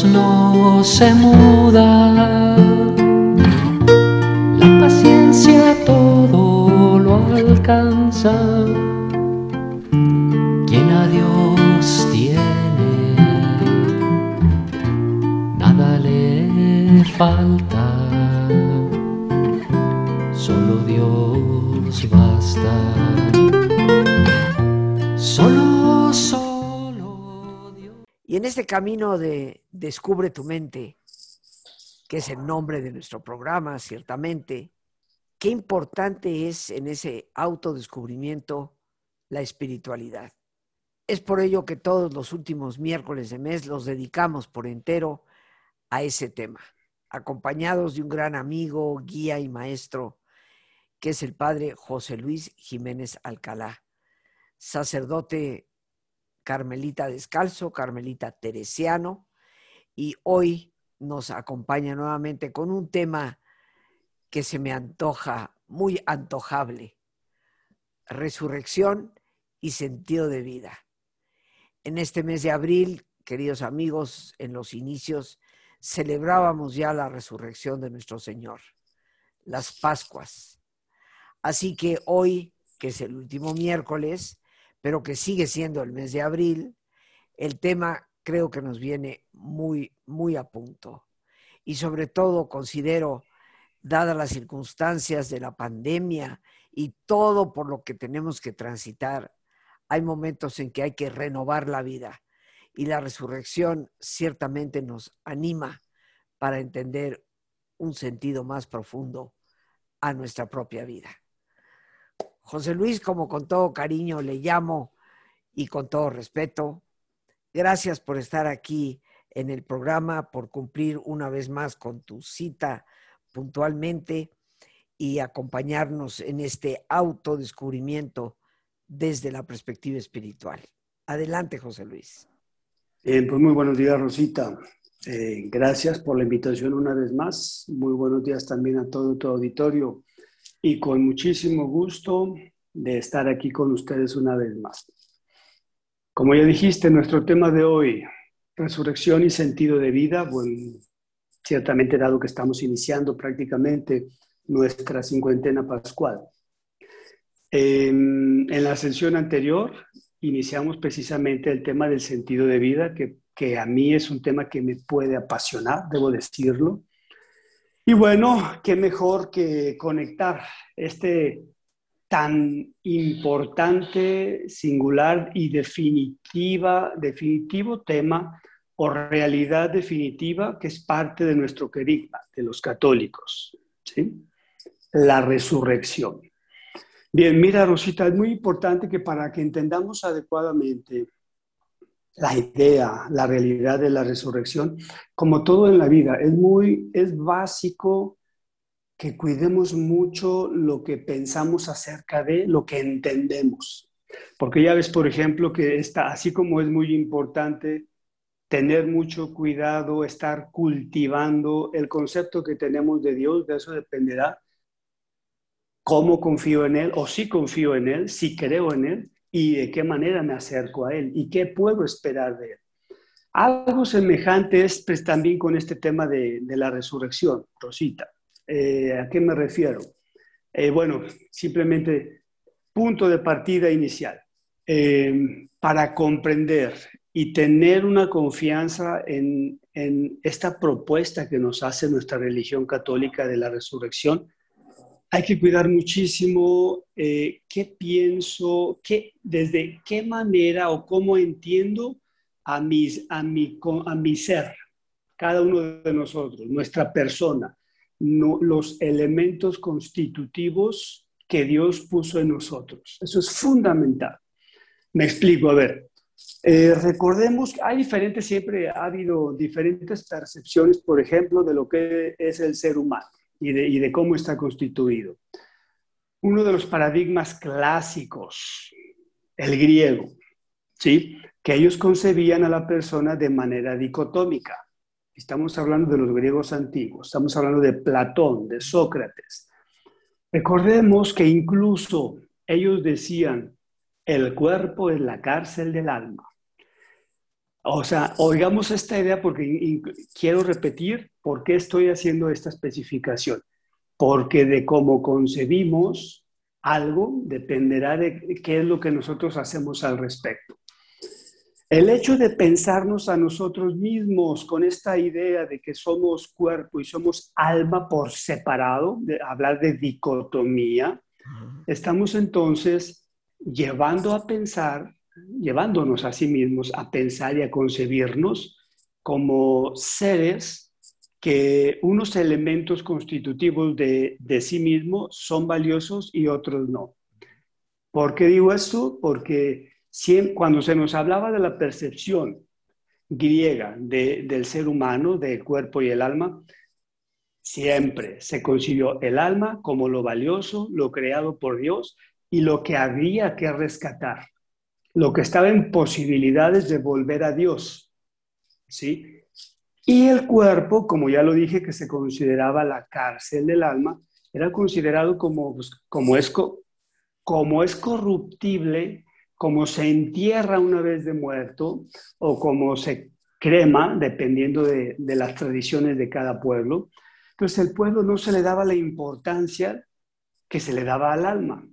Dios no se muda, la paciencia todo lo alcanza, quien a Dios tiene, nada le falta. Solo, solo Y en este camino de Descubre tu mente, que es el nombre de nuestro programa, ciertamente, qué importante es en ese autodescubrimiento la espiritualidad. Es por ello que todos los últimos miércoles de mes los dedicamos por entero a ese tema, acompañados de un gran amigo, guía y maestro, que es el padre José Luis Jiménez Alcalá, sacerdote carmelita descalzo, carmelita teresiano, y hoy nos acompaña nuevamente con un tema que se me antoja muy antojable, resurrección y sentido de vida. En este mes de abril, queridos amigos, en los inicios celebrábamos ya la resurrección de nuestro Señor, las Pascuas. Así que hoy, que es el último miércoles, pero que sigue siendo el mes de abril, el tema creo que nos viene muy, muy a punto. Y sobre todo considero, dadas las circunstancias de la pandemia y todo por lo que tenemos que transitar, hay momentos en que hay que renovar la vida y la resurrección ciertamente nos anima para entender un sentido más profundo a nuestra propia vida. José Luis, como con todo cariño le llamo y con todo respeto, gracias por estar aquí en el programa, por cumplir una vez más con tu cita puntualmente y acompañarnos en este autodescubrimiento desde la perspectiva espiritual. Adelante, José Luis. pues muy buenos días, Rosita. Eh, gracias por la invitación una vez más. Muy buenos días también a todo tu auditorio y con muchísimo gusto de estar aquí con ustedes una vez más. Como ya dijiste, nuestro tema de hoy, resurrección y sentido de vida, bueno, ciertamente dado que estamos iniciando prácticamente nuestra cincuentena pascual. En, la sesión anterior iniciamos precisamente el tema del sentido de vida, que, que a mí es un tema que me puede apasionar, debo decirlo. Y bueno, qué mejor que conectar este tan importante, singular y definitiva, definitivo tema o realidad definitiva que es parte de nuestro querigma, de los católicos, ¿sí? la resurrección. Bien, mira Rosita, es muy importante que para que entendamos adecuadamente la idea, la realidad de la resurrección, como todo en la vida, es muy, es básico que cuidemos mucho lo que pensamos acerca de lo que entendemos. Porque ya ves, por ejemplo, que está, así como es muy importante tener mucho cuidado, estar cultivando el concepto que tenemos de Dios, de eso dependerá cómo confío en Él o si confío en Él, si creo en Él, y de qué manera me acerco a Él y qué puedo esperar de Él. Algo semejante es pues, también con este tema de, la resurrección, Rosita. Eh, ¿A qué me refiero? Eh, bueno, simplemente punto de partida inicial. Eh, para comprender y tener una confianza en, en esta propuesta que nos hace nuestra religión católica de la resurrección, hay que cuidar muchísimo eh, qué pienso, qué, desde qué manera o cómo entiendo a, mis, a, mi, a mi ser, cada uno de nosotros, nuestra persona, los elementos constitutivos que Dios puso en nosotros. Eso es fundamental. Me explico, a ver, eh, recordemos que hay diferentes, siempre ha habido diferentes percepciones, por ejemplo, de lo que es el ser humano y de, cómo está constituido. Uno de los paradigmas clásicos, el griego, ¿sí? que ellos concebían a la persona de manera dicotómica. Estamos hablando de los griegos antiguos, estamos hablando de Platón, de Sócrates. Recordemos que incluso ellos decían, el cuerpo es la cárcel del alma. O sea, oigamos esta idea porque quiero repetir por qué estoy haciendo esta especificación. Porque de cómo concebimos algo dependerá de qué es lo que nosotros hacemos al respecto. El hecho de pensarnos a nosotros mismos con esta idea de que somos cuerpo y somos alma por separado, de hablar de dicotomía, estamos entonces llevando a pensar, llevándonos a sí mismos a pensar y a concebirnos como seres que unos elementos constitutivos de, de sí mismos son valiosos y otros no. ¿Por qué digo esto? Porque cuando se nos hablaba de la percepción griega del ser humano, del cuerpo y el alma, siempre se concibió el alma como lo valioso, lo creado por Dios y lo que había que rescatar, lo que estaba en posibilidades de volver a Dios. ¿Sí? Y el cuerpo, como ya lo dije, que se consideraba la cárcel del alma, era considerado como, pues, como, es, como es corruptible como se entierra una vez de muerto o como se crema, dependiendo de, las tradiciones de cada pueblo. Entonces el pueblo no se le daba la importancia que se le daba al alma.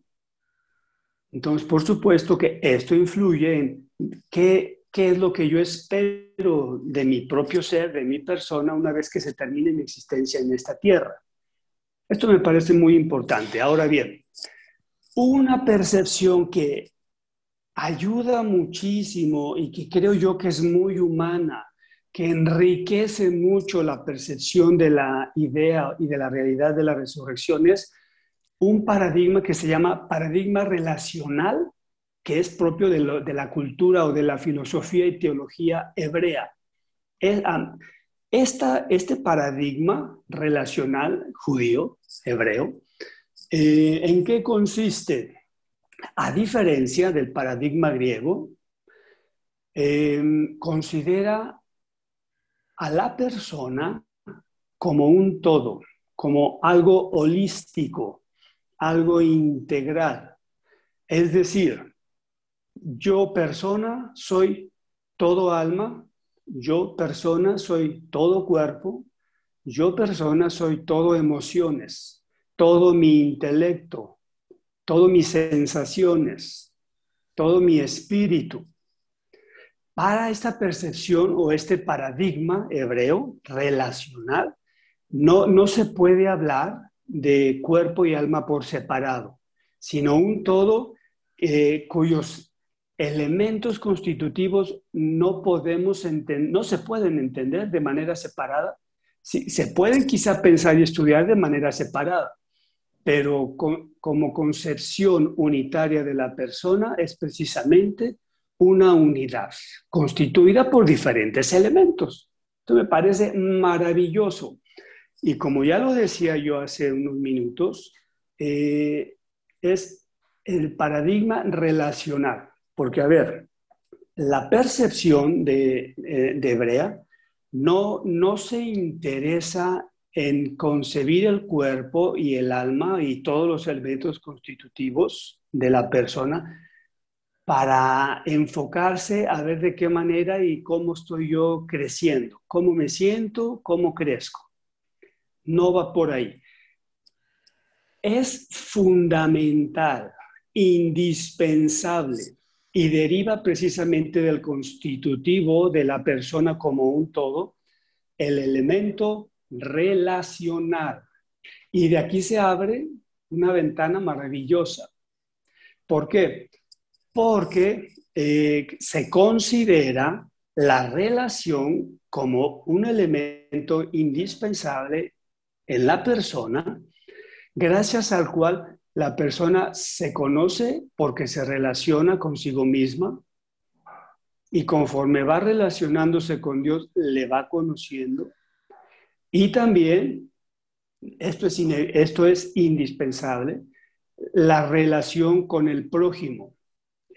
Entonces, por supuesto que esto influye en qué, qué es lo que yo espero de mi propio ser, de mi persona, una vez que se termine mi existencia en esta tierra. Esto me parece muy importante. Ahora bien, una percepción que ayuda muchísimo y que creo yo que es muy humana, que enriquece mucho la percepción de la idea y de la realidad de la resurrección, es un paradigma que se llama paradigma relacional, que es propio de, la cultura o de la filosofía y teología hebrea. este paradigma relacional judío, hebreo, eh, ¿en qué consiste? a diferencia del paradigma griego, em, considera a la persona como un todo, como algo holístico, algo integral. Es decir, yo persona soy todo alma, yo persona soy todo cuerpo, yo persona soy todo emociones, todo mi intelecto, todas mis sensaciones, todo mi espíritu. Para esta percepción o este paradigma hebreo relacional, no, no se puede hablar de cuerpo y alma por separado, sino un todo eh, cuyos elementos constitutivos no podemos no se pueden entender de manera separada. se pueden quizá pensar y estudiar de manera separada, pero como concepción unitaria de la persona es precisamente una unidad constituida por diferentes elementos. Esto me parece maravilloso. Y como ya lo decía yo hace unos minutos, eh, es el paradigma relacional. Porque, a ver, la percepción de, eh, de Hebrea no, no se interesa en concebir el cuerpo y el alma y todos los elementos constitutivos de la persona para enfocarse a ver de qué manera y cómo estoy yo creciendo, cómo me siento, cómo crezco. No va por ahí. Es fundamental, indispensable y deriva precisamente del constitutivo de la persona como un todo, el elemento relacional. Y de aquí se abre una ventana maravillosa. ¿Por qué? Porque eh, se considera la relación como un elemento indispensable en la persona, gracias al cual la persona se conoce porque se relaciona consigo misma y conforme va relacionándose con Dios, le va conociendo. Y también, esto es, esto es indispensable, la relación con el prójimo.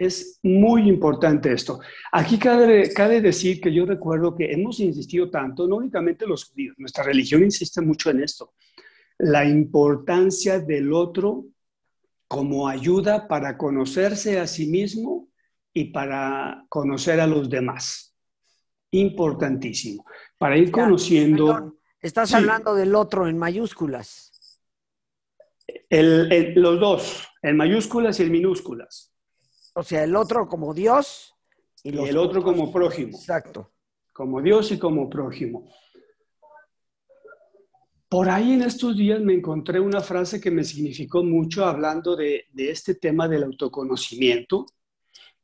Es muy importante esto. Aquí cabe, cabe decir que yo recuerdo que hemos insistido tanto, no únicamente los judíos, nuestra religión insiste mucho en esto, la importancia del otro como ayuda para conocerse a sí mismo y para conocer a los demás. Importantísimo. Para ir conociendo... estás hablando del otro en mayúsculas. los dos, en mayúsculas y en minúsculas. O sea, el otro como Dios y, el otro como prójimo. Exacto. Como Dios y como prójimo. Por ahí en estos días me encontré una frase que me significó mucho hablando de, este tema del autoconocimiento,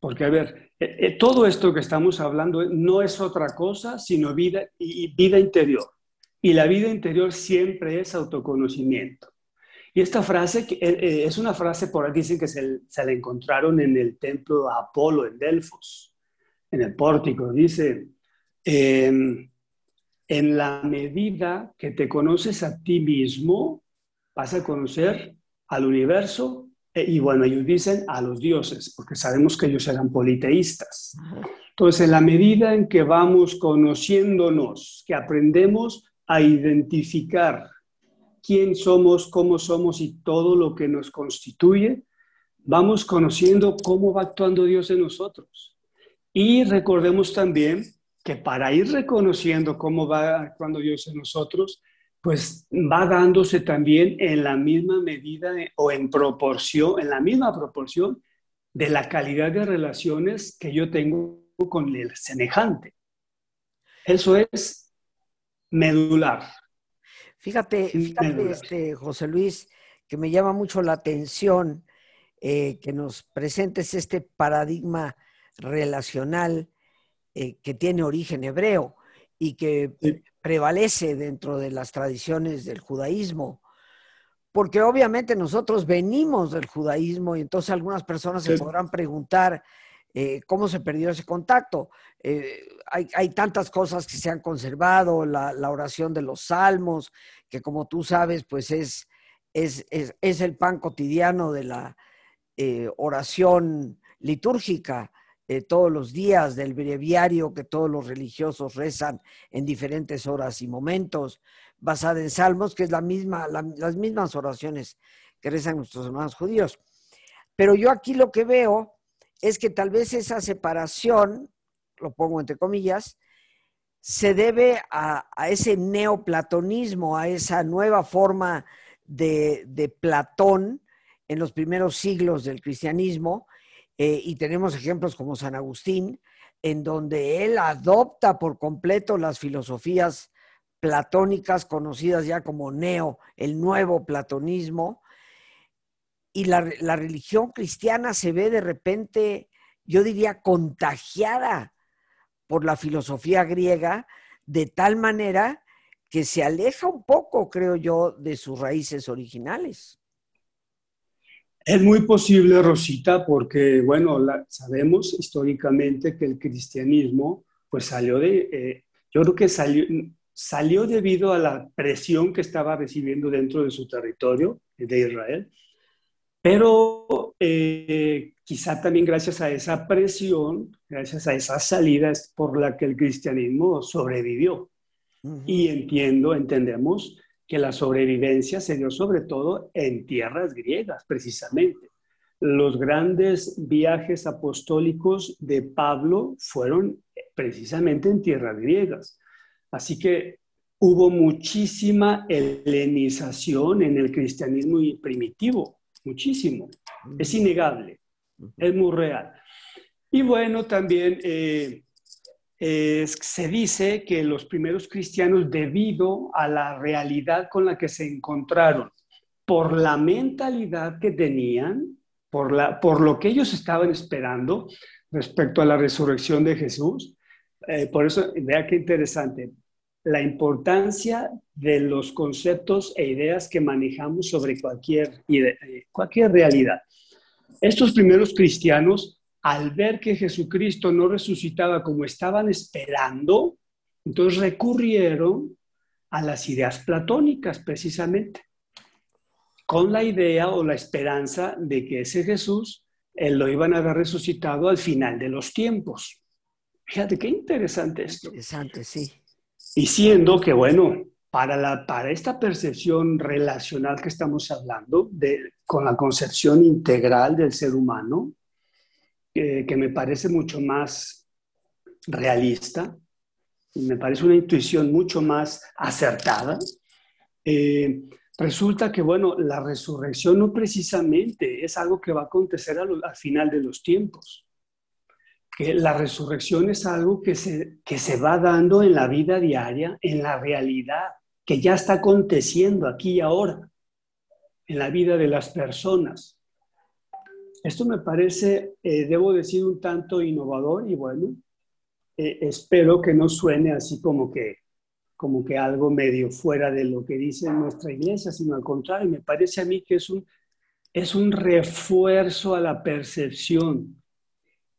porque a ver, eh, eh, todo esto que estamos hablando no es otra cosa sino vida y vida interior. Y la vida interior siempre es autoconocimiento. Y esta frase eh, es una frase, por ahí dicen que se, se la encontraron en el templo de Apolo en Delfos, en el pórtico. Dice, em, en la medida que te conoces a ti mismo, vas a conocer al universo eh, y bueno, ellos dicen a los dioses, porque sabemos que ellos eran politeístas. Entonces, en la medida en que vamos conociéndonos, que aprendemos a identificar quién somos, cómo somos y todo lo que nos constituye, vamos conociendo cómo va actuando Dios en nosotros. Y recordemos también que para ir reconociendo cómo va actuando Dios en nosotros, pues va dándose también en la misma medida o en proporción, en la misma proporción de la calidad de relaciones que yo tengo con el semejante. Eso es medular. Fíjate, fíjate este, José Luis, que me llama mucho la atención eh, que nos presentes este paradigma relacional eh, que tiene origen hebreo y que prevalece dentro de las tradiciones del judaísmo. Porque obviamente nosotros venimos del judaísmo y entonces algunas personas se podrán preguntar eh, cómo se perdió ese contacto. Eh, hay, tantas cosas que se han conservado, la, oración de los salmos, que como tú sabes, pues es, es, es el pan cotidiano de la oración litúrgica eh, todos los días del breviario que todos los religiosos rezan en diferentes horas y momentos, basada en salmos, que es la misma, las mismas oraciones que rezan nuestros hermanos judíos. Pero yo aquí lo que veo es que tal vez esa separación, lo pongo entre comillas, se debe a, ese neoplatonismo, a esa nueva forma de, de Platón en los primeros siglos del cristianismo, eh, y tenemos ejemplos como San Agustín, en donde él adopta por completo las filosofías platónicas conocidas ya como neo, el nuevo platonismo, y la, la religión cristiana se ve de repente, yo diría, contagiada por la filosofía griega, de tal manera que se aleja un poco, creo yo, de sus raíces originales. Es muy posible, Rosita, porque, bueno, sabemos históricamente que el cristianismo, pues salió de, eh, yo creo que salió, salió debido a la presión que estaba recibiendo dentro de su territorio de Israel, pero eh, quizá también gracias a esa presión, gracias a esas salidas por la que el cristianismo sobrevivió. Y entiendo, entendemos que la sobrevivencia se dio sobre todo en tierras griegas, precisamente. Los grandes viajes apostólicos de Pablo fueron precisamente en tierras griegas. Así que hubo muchísima helenización en el cristianismo primitivo, muchísimo. Es innegable, es muy real. Y bueno, también eh, se dice que los primeros cristianos, debido a la realidad con la que se encontraron, por la mentalidad que tenían, por, la, por lo que ellos estaban esperando respecto a la resurrección de Jesús, eh, por eso, vea qué interesante, la importancia de los conceptos e ideas que manejamos sobre cualquier, eh, cualquier realidad. Estos primeros cristianos, al ver que Jesucristo no resucitaba como estaban esperando, entonces recurrieron a las ideas platónicas precisamente, con la idea o la esperanza de que ese Jesús él lo iban a ver resucitado al final de los tiempos. Fíjate qué interesante esto. Interesante, sí. Y siendo que, bueno, para, la, para esta percepción relacional que estamos hablando, de, con la concepción integral del ser humano, que me parece mucho más realista, me parece una intuición mucho más acertada, eh, resulta que, bueno, la resurrección no precisamente es algo que va a acontecer al, final de los tiempos. Que la resurrección es algo que se, que se va dando en la vida diaria, en la realidad, que ya está aconteciendo aquí y ahora, en la vida de las personas. Esto me parece, eh, debo decir, un tanto innovador y bueno, eh, espero que no suene así como que como que algo medio fuera de lo que dice nuestra iglesia, sino al contrario, me parece a mí que es un, es un refuerzo a la percepción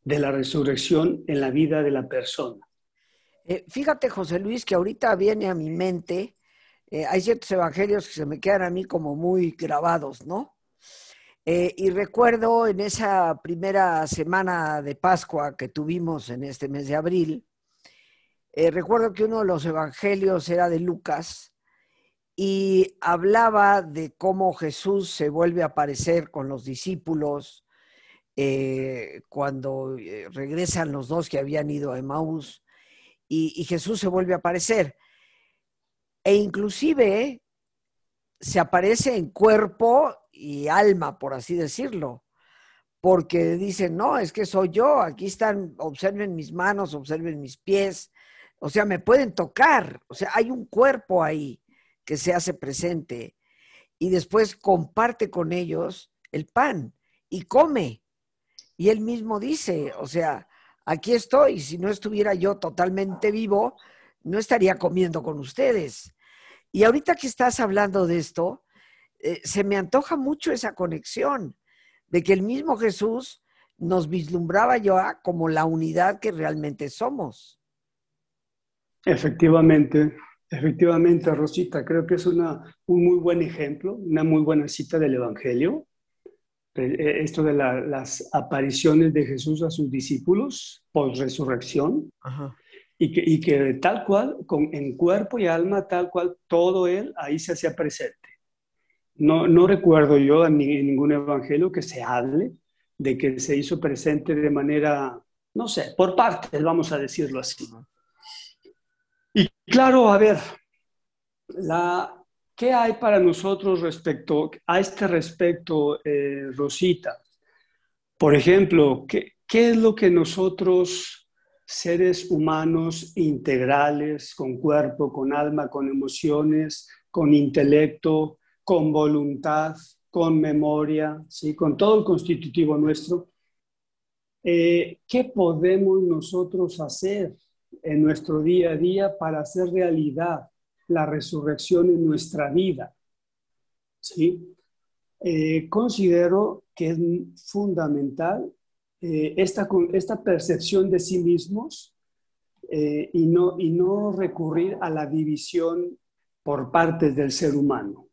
de la resurrección en la vida de la persona. Eh, fíjate, José Luis, que ahorita viene a mi mente, eh, hay ciertos evangelios que se me quedan a mí como muy grabados, ¿no? Eh, y recuerdo en esa primera semana de Pascua que tuvimos en este mes de abril, recuerdo que uno de los evangelios era de Lucas y hablaba de cómo Jesús se vuelve a aparecer con los discípulos eh, cuando eh, regresan los dos que habían ido a Emmaús y, Jesús se vuelve a aparecer. E inclusive se aparece en cuerpo y alma, por así decirlo porque dicen, no, es que soy yo, aquí están, observen mis manos, observen mis pies, o sea, me pueden tocar. O sea, hay un cuerpo ahí que se hace presente y después comparte con ellos el pan y come. Y él mismo dice, o sea, aquí estoy, si no estuviera yo totalmente vivo, no estaría comiendo con ustedes. Y ahorita que estás hablando de esto, eh, se me antoja mucho esa conexión de que el mismo Jesús nos vislumbraba ya como la unidad que realmente somos. Efectivamente, efectivamente, Rosita, creo que es una, un muy buen ejemplo, una muy buena cita del Evangelio. Eh, esto de las apariciones de Jesús a sus discípulos por resurrección. Y que, y que, tal cual, con, en cuerpo y alma, tal cual, todo él ahí se hacía presente. No, no recuerdo yo en, ningún evangelio que se hable de que se hizo presente de manera, no sé, por partes, vamos a decirlo así. Y claro, a ver, la, ¿qué hay para nosotros respecto a este respecto, eh, Rosita? Por ejemplo, ¿qué, ¿qué es lo que nosotros, seres humanos integrales, con cuerpo, con alma, con emociones, con intelecto, con voluntad, con memoria, ¿sí? con todo el constitutivo nuestro, eh, ¿qué podemos nosotros hacer en nuestro día a día para hacer realidad la resurrección en nuestra vida. ¿sí? Eh, considero que es fundamental eh, esta, esta percepción de sí mismos eh, y, no, y no recurrir a la división por partes del ser humano.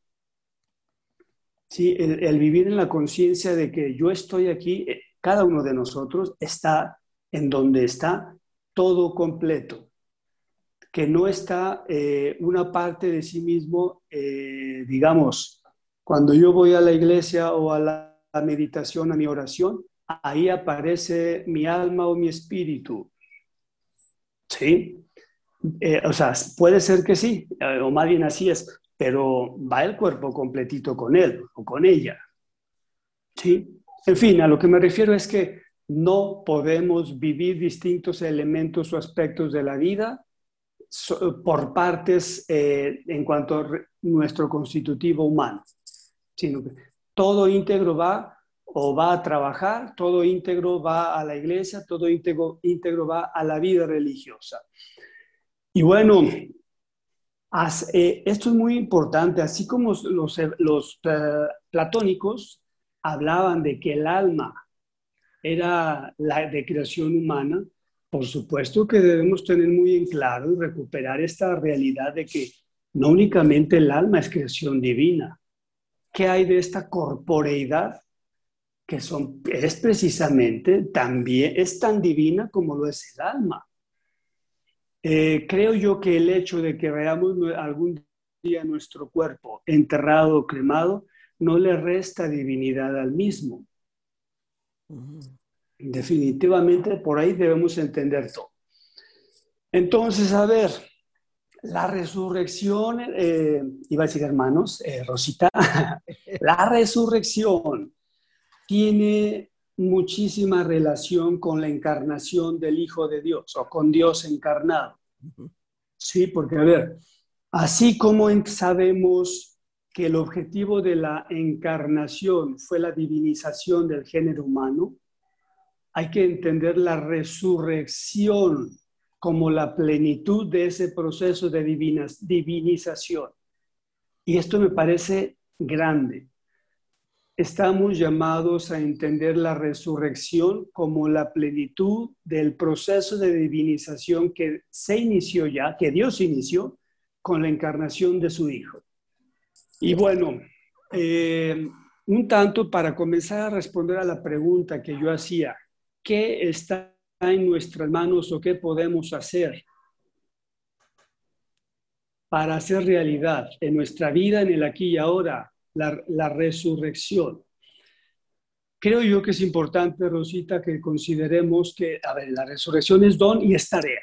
¿Sí? el vivir en la conciencia de que yo estoy aquí, cada uno de nosotros está en donde está todo completo, que no está eh, una parte de sí mismo, eh, digamos, cuando yo voy a la iglesia o a la, meditación, a mi oración, ahí aparece mi alma o mi espíritu. ¿Sí? Eh, o sea, puede ser que sí, o más bien así es, pero va el cuerpo completito con él o con ella. ¿Sí? En fin, a lo que me refiero es que no podemos vivir distintos elementos o aspectos de la vida por partes eh, en cuanto a nuestro constitutivo humano, sino que todo íntegro va o va a trabajar, todo íntegro va a la iglesia, todo íntegro, íntegro va a la vida religiosa. Y bueno, eh, esto es muy importante, así como los, los eh, platónicos hablaban de que el alma era la de creación humana, por supuesto que debemos tener muy en claro y recuperar esta realidad de que no únicamente el alma es creación divina. ¿Qué hay de esta corporeidad? Que es precisamente también, es tan divina como lo es el alma. Eh, creo yo que el hecho de que veamos algún día nuestro cuerpo enterrado o cremado no le resta divinidad al mismo. Definitivamente por ahí debemos entender todo. Entonces, a ver, la resurrección, eh, iba a decir hermanos, eh, Rosita, la resurrección tiene muchísima relación con la encarnación del Hijo de Dios o con Dios encarnado. Sí, porque a ver, así como sabemos que el objetivo de la encarnación fue la divinización del género humano, hay que entender la resurrección como la plenitud de ese proceso de divinización. Y esto me parece grande. Estamos llamados a entender la resurrección como la plenitud del proceso de divinización que se inició ya, que Dios inició con la encarnación de su Hijo. Y bueno, eh, un tanto para comenzar a responder a la pregunta que yo hacía, ¿qué está en nuestras manos o qué podemos hacer para hacer realidad en nuestra vida, en el aquí y ahora, la, resurrección. Creo yo que es importante, Rosita, que consideremos que, a ver, la resurrección es don y es tarea.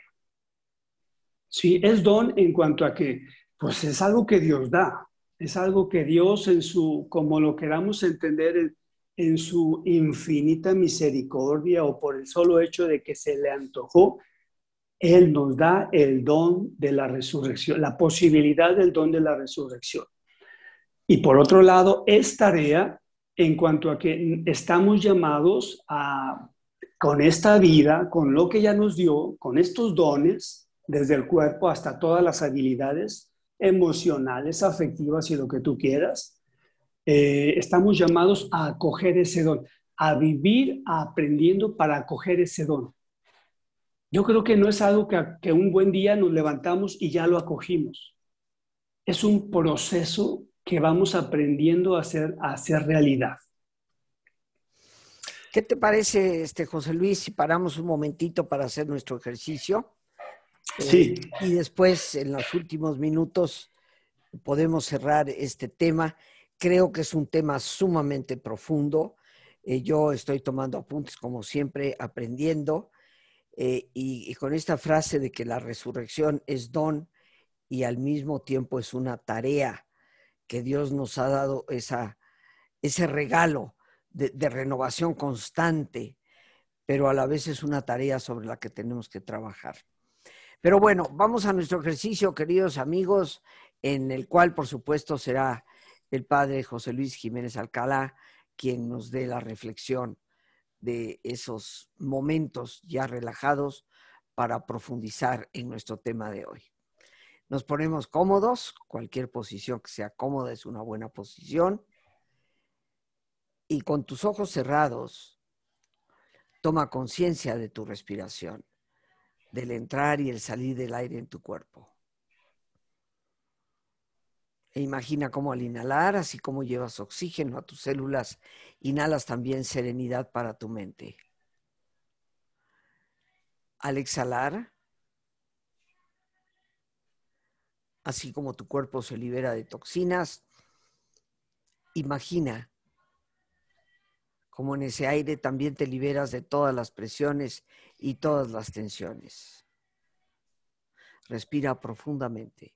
Sí, es don en cuanto a que, pues es algo que Dios da, es algo que Dios en su, como lo queramos entender, en su infinita misericordia o por el solo hecho de que se le antojó, Él nos da el don de la resurrección, la posibilidad del don de la resurrección. Y por otro lado, es tarea en cuanto a que estamos llamados a, con esta vida, con lo que ya nos dio, con estos dones, desde el cuerpo hasta todas las habilidades emocionales, afectivas y lo que tú quieras, eh, estamos llamados a acoger ese don, a vivir aprendiendo para acoger ese don. Yo creo que no es algo que, que un buen día nos levantamos y ya lo acogimos. Es un proceso que vamos aprendiendo a hacer, a hacer realidad. ¿Qué te parece, este José Luis, si paramos un momentito para hacer nuestro ejercicio? Sí. Eh, y después, en los últimos minutos, podemos cerrar este tema Creo que es un tema sumamente profundo. Eh, yo estoy tomando apuntes, como siempre, aprendiendo. Eh, y, con esta frase de que la resurrección es don y al mismo tiempo es una tarea que Dios nos ha dado esa, ese regalo de, de renovación constante, pero a la vez es una tarea sobre la que tenemos que trabajar. Pero bueno, vamos a nuestro ejercicio, queridos amigos, en el cual, por supuesto, será el padre José Luis Jiménez Alcalá, quien nos dé la reflexión de esos momentos ya relajados para profundizar en nuestro tema de hoy. Nos ponemos cómodos, cualquier posición que sea cómoda es una buena posición. Y con tus ojos cerrados, toma conciencia de tu respiración, del entrar y el salir del aire en tu cuerpo. E imagina cómo al inhalar, así como llevas oxígeno a tus células, inhalas también serenidad para tu mente. Al exhalar, así como tu cuerpo se libera de toxinas, imagina como en ese aire también te liberas de todas las presiones y todas las tensiones. Respira profundamente.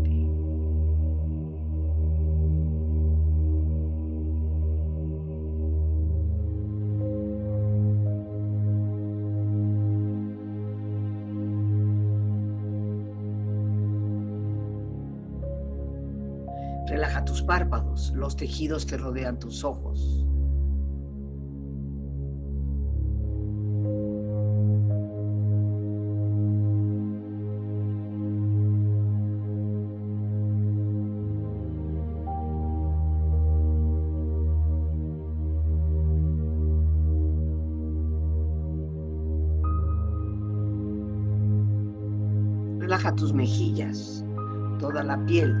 Relaja tus párpados, los tejidos que rodean tus ojos. Relaja tus mejillas, toda la piel,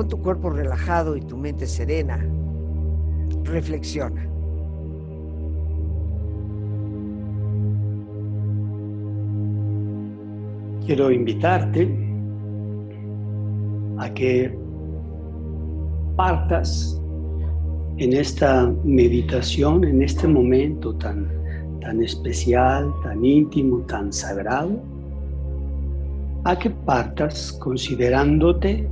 Con tu cuerpo relajado y tu mente serena, reflexiona. quiero invitarte a que partas en esta meditación, en este momento tan, tan especial, tan íntimo, tan sagrado, a que partas considerándote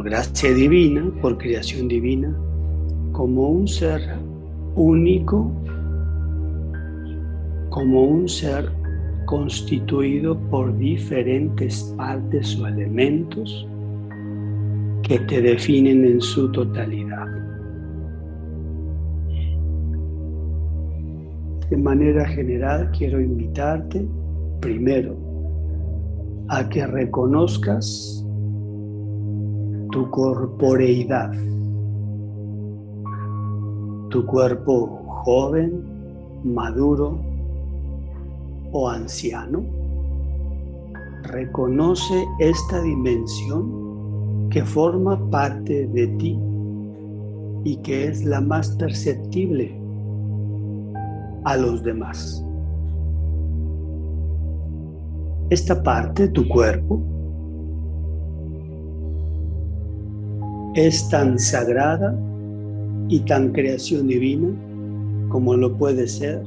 por gracia divina, por creación divina, como un ser único, como un ser constituido por diferentes partes o elementos que te definen en su totalidad. De manera general quiero invitarte primero a que reconozcas tu corporeidad, tu cuerpo joven, maduro, o anciano, reconoce esta dimensión que forma parte de ti y que es la más perceptible a los demás. Esta parte, tu cuerpo, es tan sagrada y tan creación divina como lo puede ser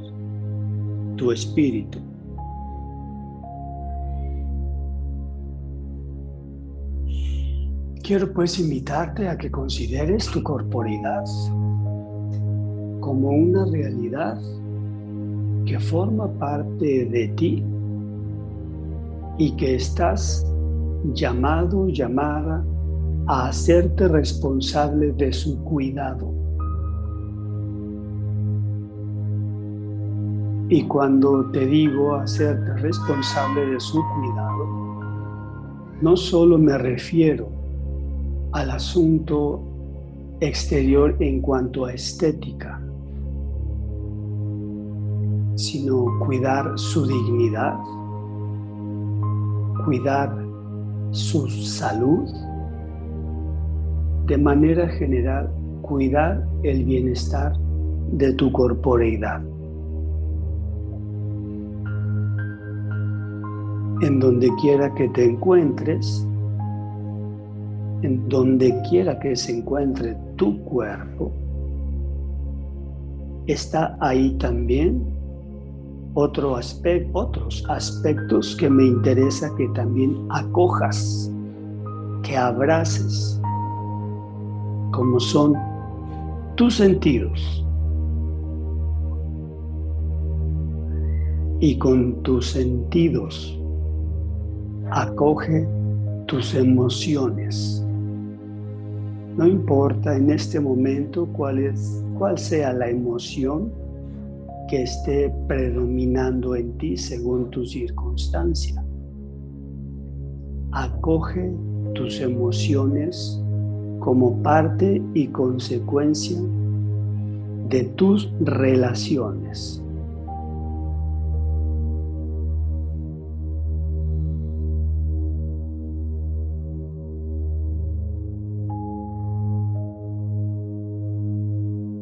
tu espíritu. Quiero pues invitarte a que consideres tu corporidad como una realidad que forma parte de ti y que estás llamado, llamada a hacerte responsable de su cuidado. Y cuando te digo hacerte responsable de su cuidado, no solo me refiero al asunto exterior en cuanto a estética, sino cuidar su dignidad, cuidar su salud, de manera general, cuidar el bienestar de tu corporeidad. En donde quiera que te encuentres, en donde quiera que se encuentre tu cuerpo, está ahí también otro aspecto, otros aspectos que me interesa que también acojas, que abraces, como son tus sentidos. Y con tus sentidos acoge tus emociones. No importa en este momento cuál, es, cuál sea la emoción que esté predominando en ti según tu circunstancia. Acoge tus emociones como parte y consecuencia de tus relaciones.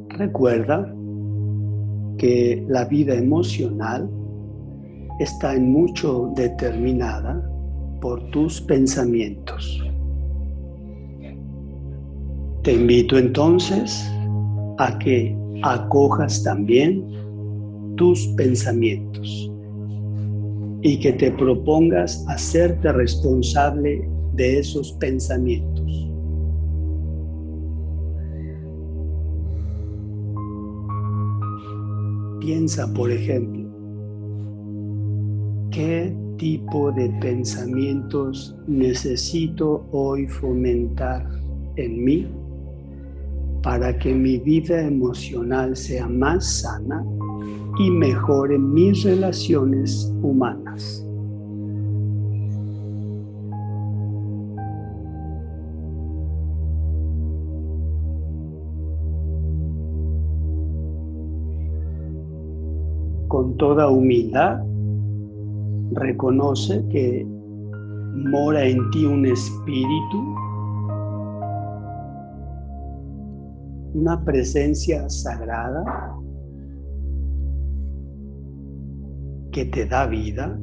Recuerda que la vida emocional está en mucho determinada por tus pensamientos. Te invito entonces a que acojas también tus pensamientos y que te propongas hacerte responsable de esos pensamientos. Piensa, por ejemplo, ¿qué tipo de pensamientos necesito hoy fomentar en mí para que mi vida emocional sea más sana y mejore mis relaciones humanas? con toda humildad, reconoce que mora en ti un espíritu, una presencia sagrada que te da vida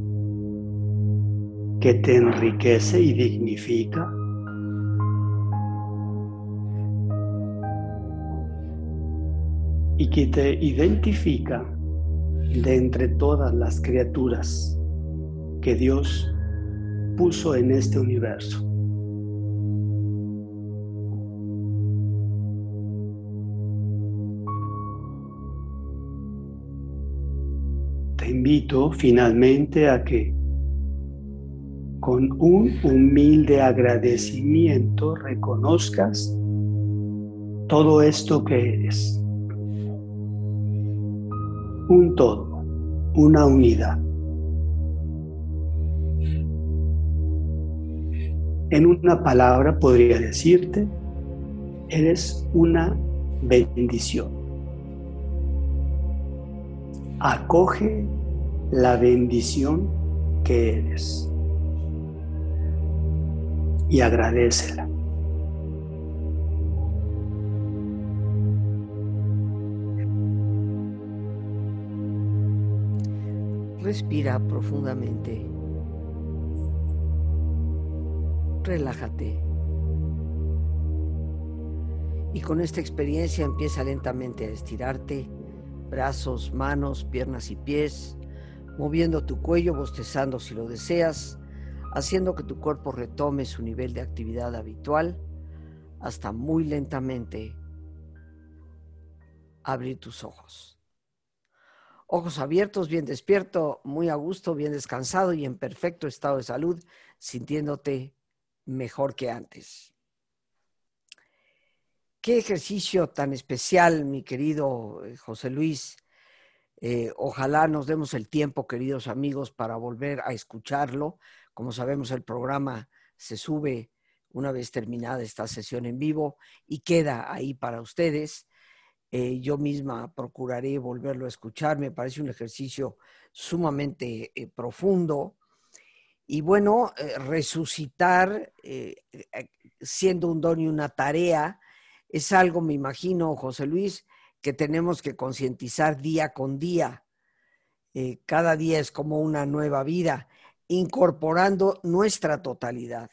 que te enriquece y dignifica. Y que te identifica de entre todas las criaturas que Dios puso en este universo. Finalmente a que con un humilde agradecimiento reconozcas todo esto que eres. Un todo, una unidad. En una palabra podría decirte, eres una bendición. Acoge la bendición que eres y agradecela. Respira profundamente. Relájate. Y con esta experiencia empieza lentamente a estirarte, brazos, manos, piernas y pies, moviendo tu cuello, bostezando si lo deseas, haciendo que tu cuerpo retome su nivel de actividad habitual hasta muy lentamente abrir tus ojos. Ojos abiertos, bien despierto, muy a gusto, bien descansado y en perfecto estado de salud, sintiéndote mejor que antes. Qué ejercicio tan especial, mi querido eh, José Luis. Eh, ojalá nos demos el tiempo, queridos amigos, para volver a escucharlo. Como sabemos, el programa se sube una vez terminada esta sesión en vivo y queda ahí para ustedes. Eh, yo misma procuraré volverlo a escuchar. Me parece un ejercicio sumamente profundo y bueno, eh, resucitar eh, eh, siendo un don y una tarea es algo, me imagino, José Luis, que tenemos que concientizar día con día. cada día es como una nueva vida, incorporando nuestra totalidad,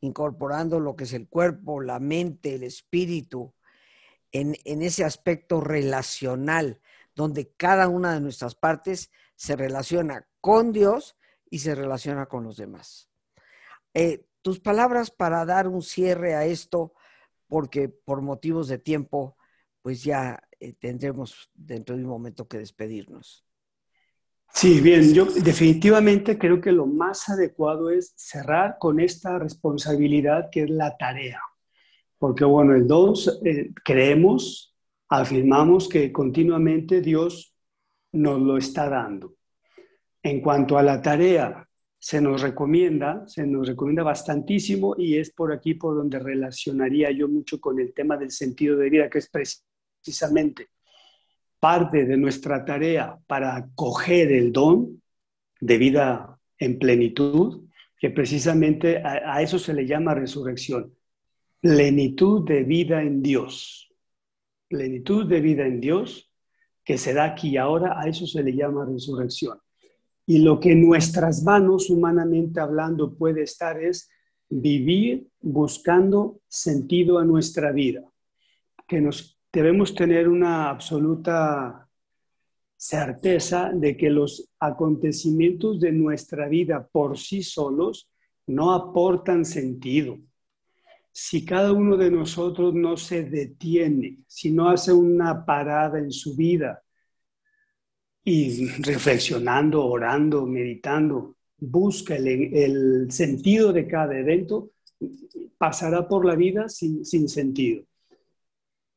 incorporando lo que es el cuerpo, la mente, el espíritu, en, en ese aspecto relacional, donde cada una de nuestras partes se relaciona con Dios y se relaciona con los demás. Eh, tus palabras para dar un cierre a esto, porque por motivos de tiempo, pues ya eh, tendremos dentro de un momento que despedirnos. Sí, bien, yo definitivamente creo que lo más adecuado es cerrar con esta responsabilidad que es la tarea. Porque bueno, el dos eh, creemos, afirmamos que continuamente Dios nos lo está dando. En cuanto a la tarea, se nos recomienda, se nos recomienda bastantísimo y es por aquí por donde relacionaría yo mucho con el tema del sentido de vida, que es precisamente parte de nuestra tarea para acoger el don de vida en plenitud, que precisamente a eso se le llama resurrección. Plenitud de vida en Dios. Plenitud de vida en Dios que se da aquí y ahora, a eso se le llama resurrección. Y lo que en nuestras manos, humanamente hablando, puede estar es vivir buscando sentido a nuestra vida, que nos debemos tener una absoluta certeza de que los acontecimientos de nuestra vida por sí solos no aportan sentido. Si cada uno de nosotros no se detiene, si no hace una parada en su vida y reflexionando, orando, meditando, busca el, sentido de cada evento, pasará por la vida sin, sentido.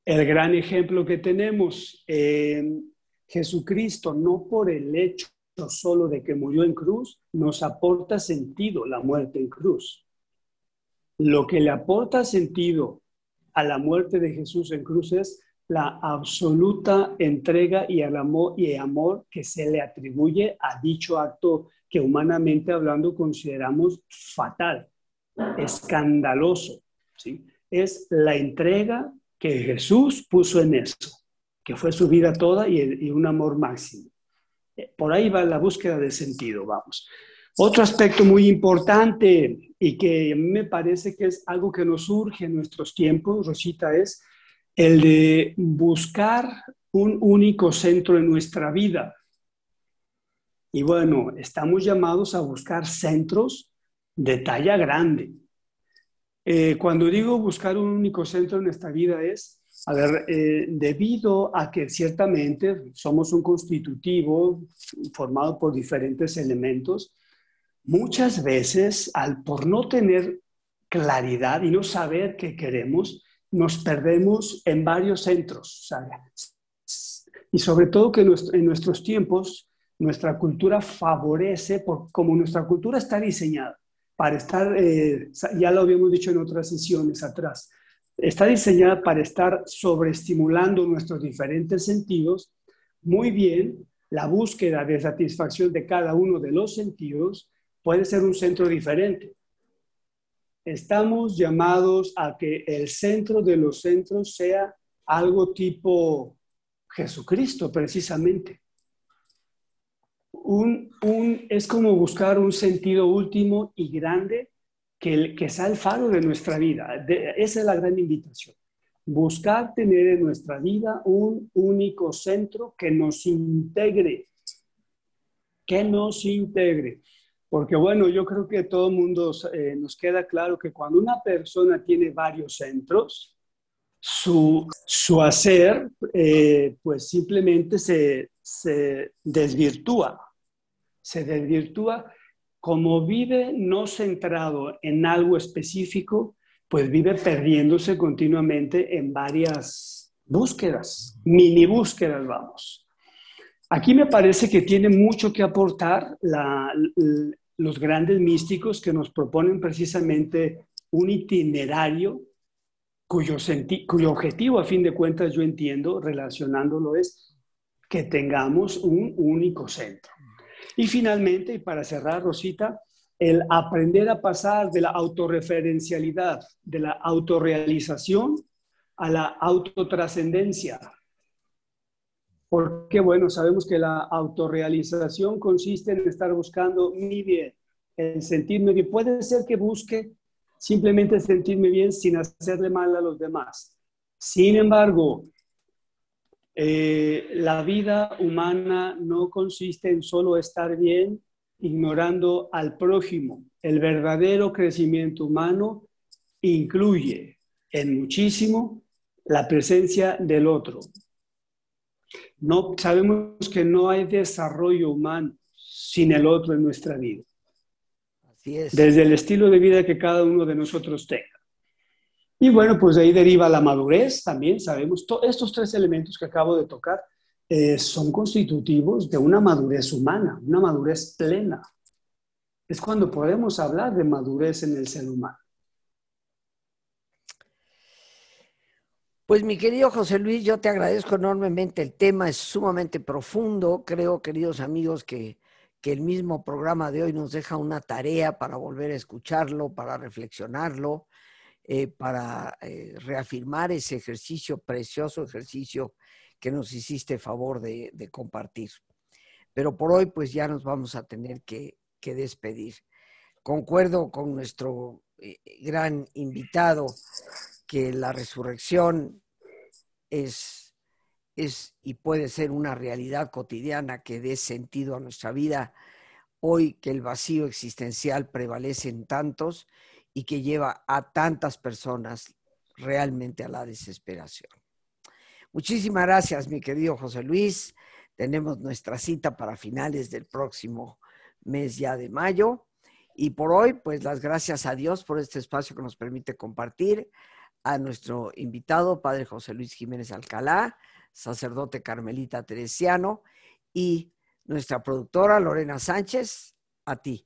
El gran ejemplo que tenemos, en Jesucristo, no por el hecho solo de que murió en cruz, nos aporta sentido la muerte en cruz. Lo que le aporta sentido a la muerte de Jesús en cruz es la absoluta entrega y el amor, y amor que se le atribuye a dicho acto que humanamente hablando consideramos fatal, escandaloso. ¿sí? Es la entrega que Jesús puso en eso, que fue su vida toda y, un amor máximo. Eh, por ahí va la búsqueda de sentido, vamos. Otro aspecto muy importante y que me parece que es algo que nos surge en nuestros tiempos, Rosita, es el de buscar un único centro en nuestra vida. Y bueno, estamos llamados a buscar centros de talla grande. Eh, cuando digo buscar un único centro en nuestra vida es, a ver, eh, debido a que ciertamente somos un constitutivo formado por diferentes elementos, muchas veces al por no tener claridad y no saber qué queremos, nos perdemos en varios centros. Y sobre todo que en nuestros tiempos nuestra cultura favorece, por, como nuestra cultura está diseñada para estar, eh, ya lo habíamos dicho en otras sesiones atrás, está diseñada para estar sobreestimulando nuestros diferentes sentidos. Muy bien, la búsqueda de satisfacción de cada uno de los sentidos puede ser un centro diferente. Estamos llamados a que el centro de los centros sea algo tipo Jesucristo, precisamente un, es como buscar un sentido último y grande que, que sea el faro de nuestra vida. esa es la gran invitación. Buscar tener en nuestra vida un único centro que nos integre, que nos integre. Porque bueno, yo creo que todo el mundo eh, nos queda claro que cuando una persona tiene varios centros, su, su hacer eh, pues simplemente se, se desvirtúa se desvirtúa, como vive no centrado en algo específico, pues vive perdiéndose continuamente en varias búsquedas, mini búsquedas, vamos. Aquí me parece que tiene mucho que aportar los grandes místicos que nos proponen precisamente un itinerario cuyo, cuyo objetivo, a fin de cuentas, yo entiendo, relacionándolo, es que tengamos un único centro. Y finalmente, y para cerrar, Rosita, el aprender a pasar de la autorreferencialidad, de la autorrealización a la autotrascendencia. Porque, bueno, sabemos que la autorrealización consiste en estar buscando mi bien, en sentirme bien. Puede ser que busque simplemente sentirme bien sin hacerle mal a los demás. Sin embargo, eh, la vida humana no consiste en solo estar bien ignorando al prójimo. El verdadero crecimiento humano incluye en muchísimo la presencia del otro. No sabemos que no hay desarrollo humano sin el otro en nuestra vida. Así es. Desde el estilo de vida que cada uno de nosotros tenga. Y bueno, pues de ahí deriva la madurez también, sabemos, estos tres elementos que acabo de tocar eh, son constitutivos de una madurez humana, una madurez plena. Es cuando podemos hablar de madurez en el ser humano. Pues mi querido José Luis, yo te agradezco enormemente. El tema es sumamente profundo. Creo, queridos amigos, que, que el mismo programa de hoy nos deja una tarea para volver a escucharlo, para reflexionarlo eh, para eh, reafirmar ese ejercicio, precioso ejercicio que nos hiciste favor de, compartir. Pero por hoy pues ya nos vamos a tener que, despedir. Concuerdo con nuestro eh, gran invitado que la resurrección es, es y puede ser una realidad cotidiana que dé sentido a nuestra vida hoy que el vacío existencial prevalece en tantos y que lleva a tantas personas realmente a la desesperación. Muchísimas gracias, mi querido José Luis. Tenemos nuestra cita para finales del próximo mes ya de mayo. Y por hoy, pues las gracias a Dios por este espacio que nos permite compartir, a nuestro invitado, Padre José Luis Jiménez Alcalá, sacerdote carmelita teresiano, y nuestra productora Lorena Sánchez, a ti